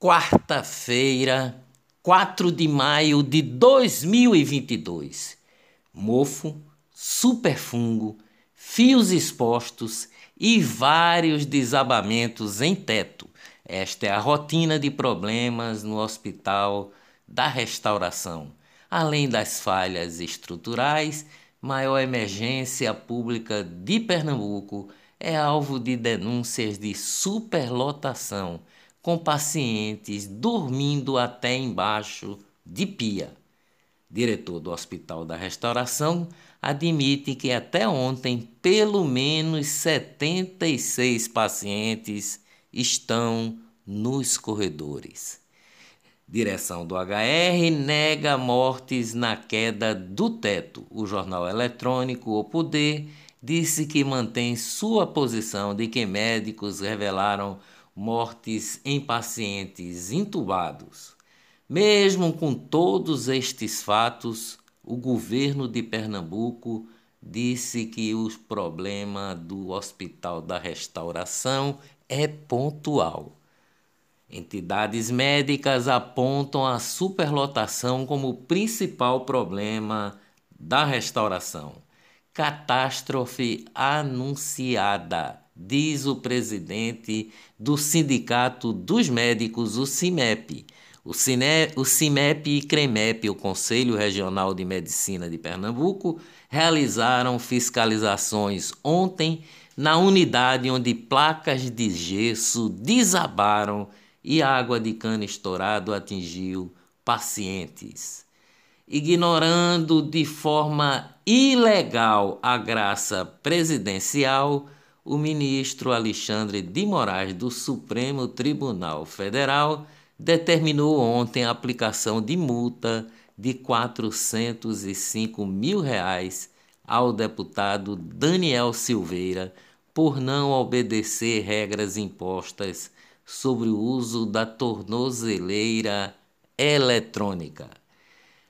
quarta-feira, 4 de maio de 2022. Mofo, superfungo, fios expostos e vários desabamentos em teto. Esta é a rotina de problemas no Hospital da Restauração. Além das falhas estruturais, maior emergência pública de Pernambuco é alvo de denúncias de superlotação com pacientes dormindo até embaixo de pia. Diretor do Hospital da Restauração admite que até ontem pelo menos 76 pacientes estão nos corredores. Direção do HR nega mortes na queda do teto. O jornal eletrônico O Poder disse que mantém sua posição de que médicos revelaram mortes em pacientes intubados. Mesmo com todos estes fatos, o governo de Pernambuco disse que o problema do Hospital da Restauração é pontual. Entidades médicas apontam a superlotação como principal problema da restauração. Catástrofe anunciada diz o presidente do Sindicato dos Médicos, o CIMEP. O, CIMEP e CREMEP, o Conselho Regional de Medicina de Pernambuco, realizaram fiscalizações ontem na unidade onde placas de gesso desabaram e água de cano estourado atingiu pacientes. Ignorando de forma ilegal a graça presidencial, o ministro Alexandre de Moraes do Supremo Tribunal Federal determinou ontem a aplicação de multa de 405 mil reais ao deputado Daniel Silveira por não obedecer regras impostas sobre o uso da tornozeleira eletrônica.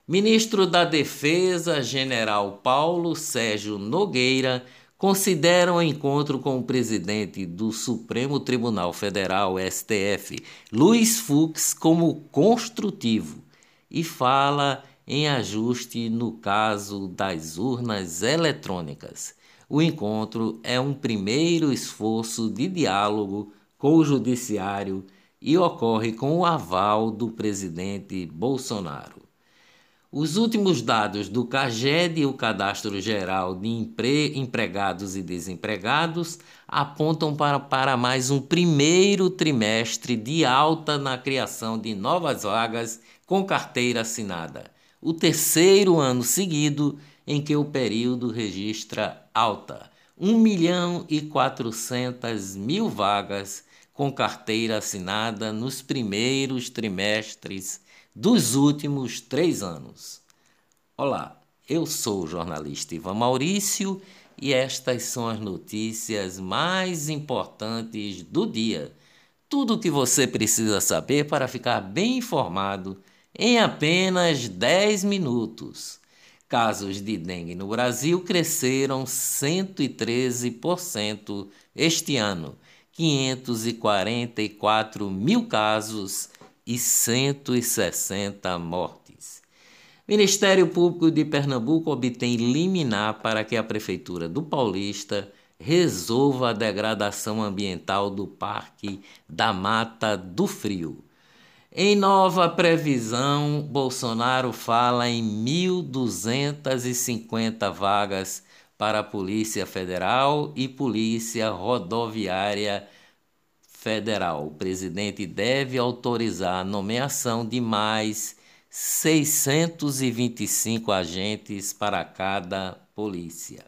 Ministro da Defesa, General Paulo Sérgio Nogueira, considera o encontro com o presidente do Supremo Tribunal Federal, STF, Luiz Fux, como construtivo e fala em ajuste no caso das urnas eletrônicas. O encontro é um primeiro esforço de diálogo com o Judiciário e ocorre com o aval do presidente Bolsonaro. Os últimos dados do CAGED, o Cadastro Geral de Empre Empregados e Desempregados, apontam para, para mais um primeiro trimestre de alta na criação de novas vagas com carteira assinada. O terceiro ano seguido em que o período registra alta. 1 milhão e 400 mil vagas com carteira assinada nos primeiros trimestres dos últimos três anos. Olá, eu sou o jornalista Ivan Maurício e estas são as notícias mais importantes do dia. Tudo o que você precisa saber para ficar bem informado em apenas 10 minutos. Casos de dengue no Brasil cresceram 113% este ano, 544 mil casos e 160 mortes. Ministério Público de Pernambuco obtém liminar para que a Prefeitura do Paulista resolva a degradação ambiental do Parque da Mata do Frio. Em nova previsão, Bolsonaro fala em 1.250 vagas para a Polícia Federal e Polícia Rodoviária Federal. O presidente deve autorizar a nomeação de mais 625 agentes para cada polícia.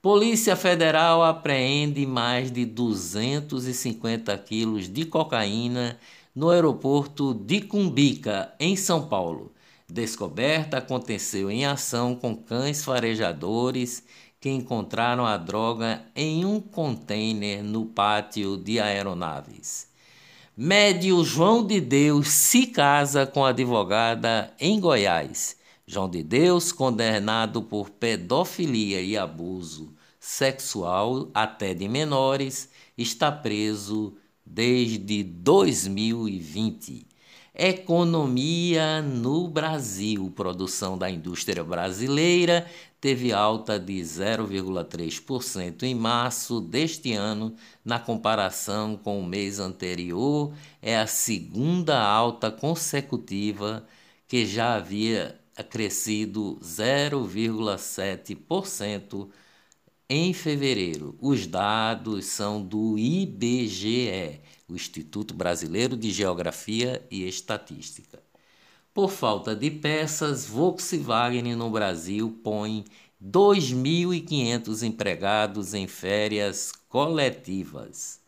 Polícia Federal apreende mais de 250 quilos de cocaína no aeroporto de Cumbica, em São Paulo. Descoberta aconteceu em ação com cães farejadores que encontraram a droga em um container no pátio de aeronaves. Médio João de Deus se casa com advogada em Goiás. João de Deus, condenado por pedofilia e abuso sexual até de menores, está preso desde 2020. Economia no Brasil. Produção da indústria brasileira teve alta de 0,3% em março deste ano, na comparação com o mês anterior. É a segunda alta consecutiva que já havia crescido 0,7% em fevereiro. Os dados são do IBGE, o Instituto Brasileiro de Geografia e Estatística. Por falta de peças, Volkswagen no Brasil põe 2.500 empregados em férias coletivas.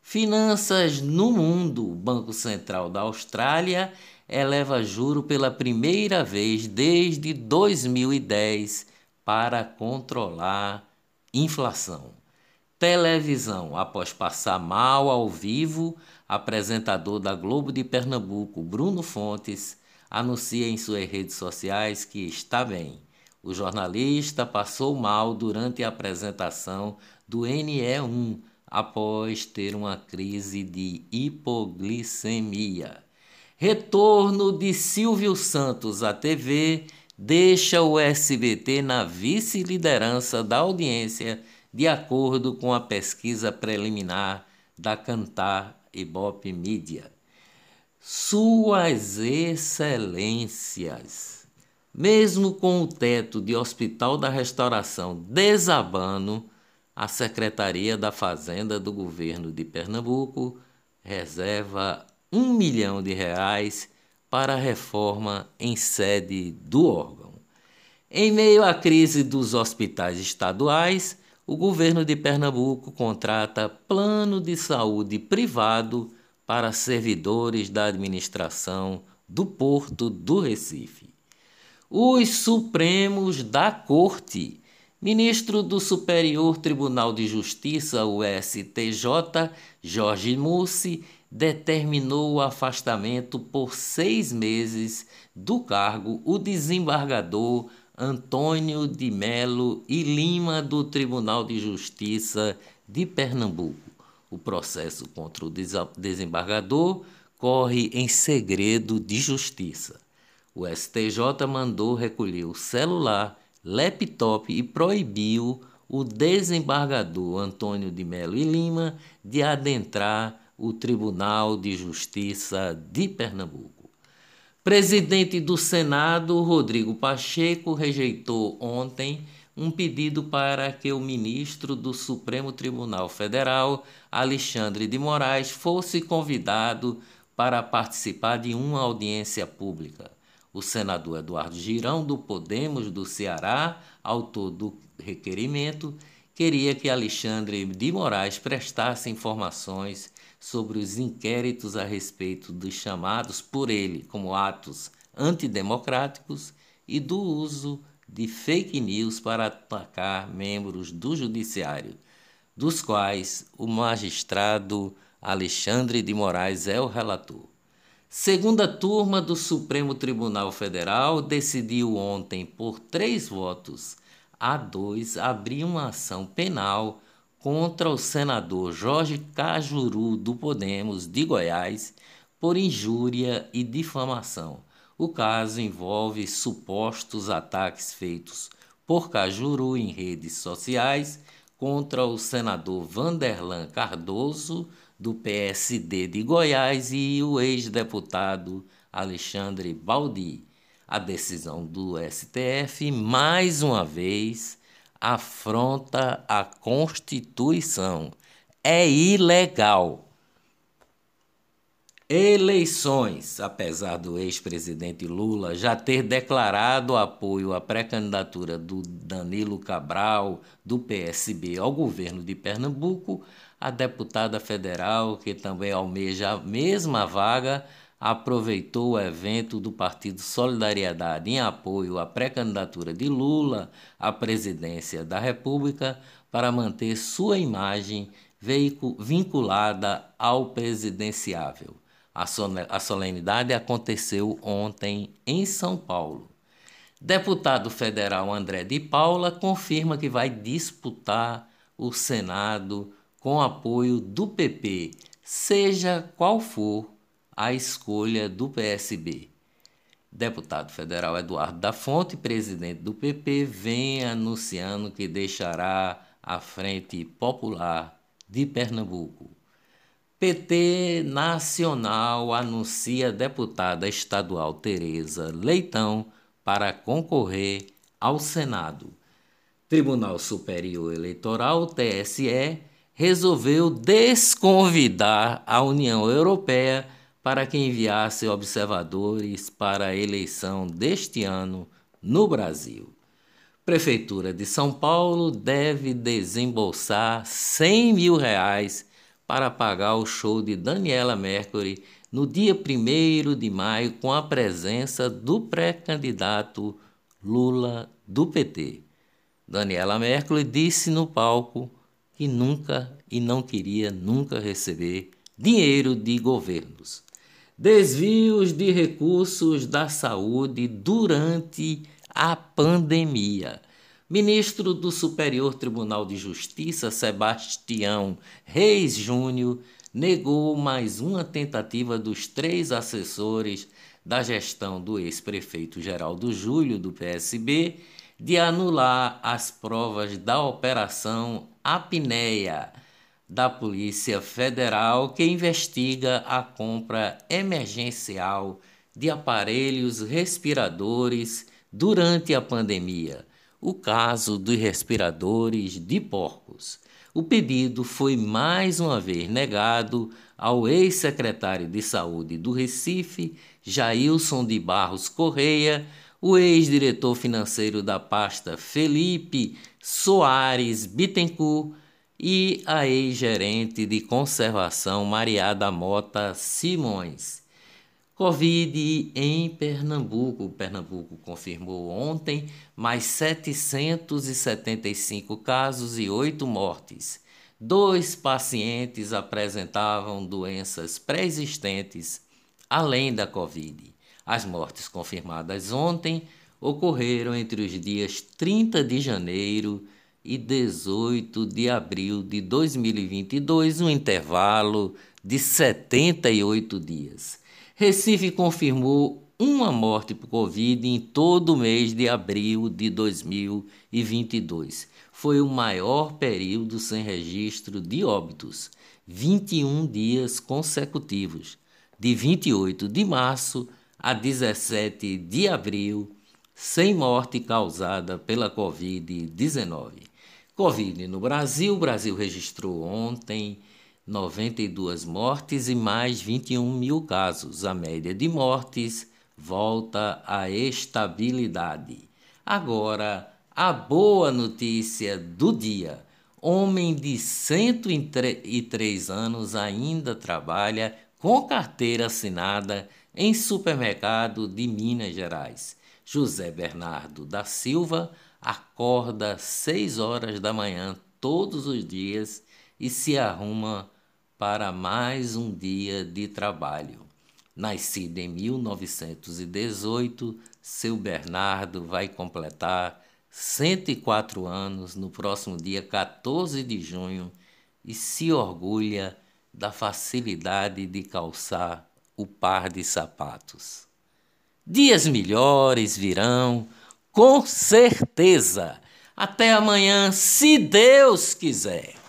Finanças no mundo. O Banco Central da Austrália eleva juro pela primeira vez desde 2010 para controlar inflação. Televisão, após passar mal ao vivo, apresentador da Globo de Pernambuco, Bruno Fontes, anuncia em suas redes sociais que está bem. O jornalista passou mal durante a apresentação do NE1 após ter uma crise de hipoglicemia. Retorno de Silvio Santos à TV deixa o SBT na vice-liderança da audiência de acordo com a pesquisa preliminar da Cantar Ibope Mídia. Suas Excelências, mesmo com o teto de Hospital da Restauração desabando, a Secretaria da Fazenda do Governo de Pernambuco reserva um milhão de reais para a reforma em sede do órgão. Em meio à crise dos hospitais estaduais, o governo de Pernambuco contrata plano de saúde privado para servidores da administração do Porto do Recife. Os Supremos da Corte. Ministro do Superior Tribunal de Justiça, o STJ, Jorge Mussi, determinou o afastamento por seis meses do cargo o desembargador Antônio de Melo e Lima do Tribunal de Justiça de Pernambuco. O processo contra o desembargador corre em segredo de justiça. O STJ mandou recolher o celular, laptop e proibiu o desembargador Antônio de Melo e Lima de adentrar o Tribunal de Justiça de Pernambuco. Presidente do Senado, Rodrigo Pacheco, rejeitou ontem um pedido para que o ministro do Supremo Tribunal Federal, Alexandre de Moraes, fosse convidado para participar de uma audiência pública. O senador Eduardo Girão, do Podemos do Ceará, autor do requerimento, queria que Alexandre de Moraes prestasse informações sobre os inquéritos a respeito dos chamados por ele como atos antidemocráticos e do uso de fake news para atacar membros do Judiciário, dos quais o magistrado Alexandre de Moraes é o relator. Segunda turma do Supremo Tribunal Federal decidiu ontem, por três votos a dois, abrir uma ação penal contra o senador Jorge Cajuru do Podemos de Goiás por injúria e difamação. O caso envolve supostos ataques feitos por Cajuru em redes sociais contra o senador Vanderlan Cardoso do PSD de Goiás e o ex-deputado Alexandre Baldi. A decisão do STF, mais uma vez, afronta a Constituição. É ilegal. Eleições. Apesar do ex-presidente Lula já ter declarado apoio à pré-candidatura do Danilo Cabral, do PSB, ao governo de Pernambuco, a deputada federal, que também almeja a mesma vaga, aproveitou o evento do Partido Solidariedade em apoio à pré-candidatura de Lula à presidência da República para manter sua imagem vinculada ao presidenciável. A solenidade aconteceu ontem em São Paulo. Deputado federal André de Paula confirma que vai disputar o Senado com apoio do PP seja qual for a escolha do PSB. Deputado federal Eduardo da Fonte, presidente do PP, vem anunciando que deixará a Frente Popular de Pernambuco. PT Nacional anuncia deputada estadual Tereza Leitão para concorrer ao Senado. Tribunal Superior Eleitoral, TSE, resolveu desconvidar a União Europeia para que enviasse observadores para a eleição deste ano no Brasil. Prefeitura de São Paulo deve desembolsar 100 mil reais para pagar o show de Daniela Mercury no dia 1 de maio com a presença do pré-candidato Lula do PT. Daniela Mercury disse no palco que nunca e não queria nunca receber dinheiro de governos. Desvios de recursos da saúde durante a pandemia. Ministro do Superior Tribunal de Justiça, Sebastião Reis Júnior, negou mais uma tentativa dos três assessores da gestão do ex-prefeito Geraldo Júlio, do PSB, de anular as provas da Operação Apneia da Polícia Federal, que investiga a compra emergencial de aparelhos respiradores durante a pandemia. O caso dos respiradores de porcos. O pedido foi mais uma vez negado ao ex-secretário de Saúde do Recife, Jailson de Barros Correia, o ex-diretor financeiro da pasta Felipe Soares Bittencourt e a ex-gerente de conservação Maria da Mota Simões. Covid em Pernambuco. Pernambuco confirmou ontem mais 775 casos e 8 mortes. Dois pacientes apresentavam doenças pré-existentes além da Covid. As mortes confirmadas ontem ocorreram entre os dias 30 de janeiro e 18 de abril de 2022, um intervalo de 78 dias. Recife confirmou uma morte por Covid em todo o mês de abril de 2022. Foi o maior período sem registro de óbitos, 21 dias consecutivos, de 28 de março a 17 de abril, sem morte causada pela Covid-19. Covid no Brasil: o Brasil registrou ontem 92 mortes e mais 21 mil casos. A média de mortes volta à estabilidade. Agora, a boa notícia do dia. Homem de 103 anos ainda trabalha com carteira assinada em supermercado de Minas Gerais. José Bernardo da Silva acorda às 6 horas da manhã todos os dias e se arruma para mais um dia de trabalho. Nascido em 1918, seu Bernardo vai completar 104 anos no próximo dia 14 de junho e se orgulha da facilidade de calçar o par de sapatos. Dias melhores virão, com certeza. Até amanhã, se Deus quiser.